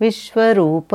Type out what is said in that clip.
विश्वरूप।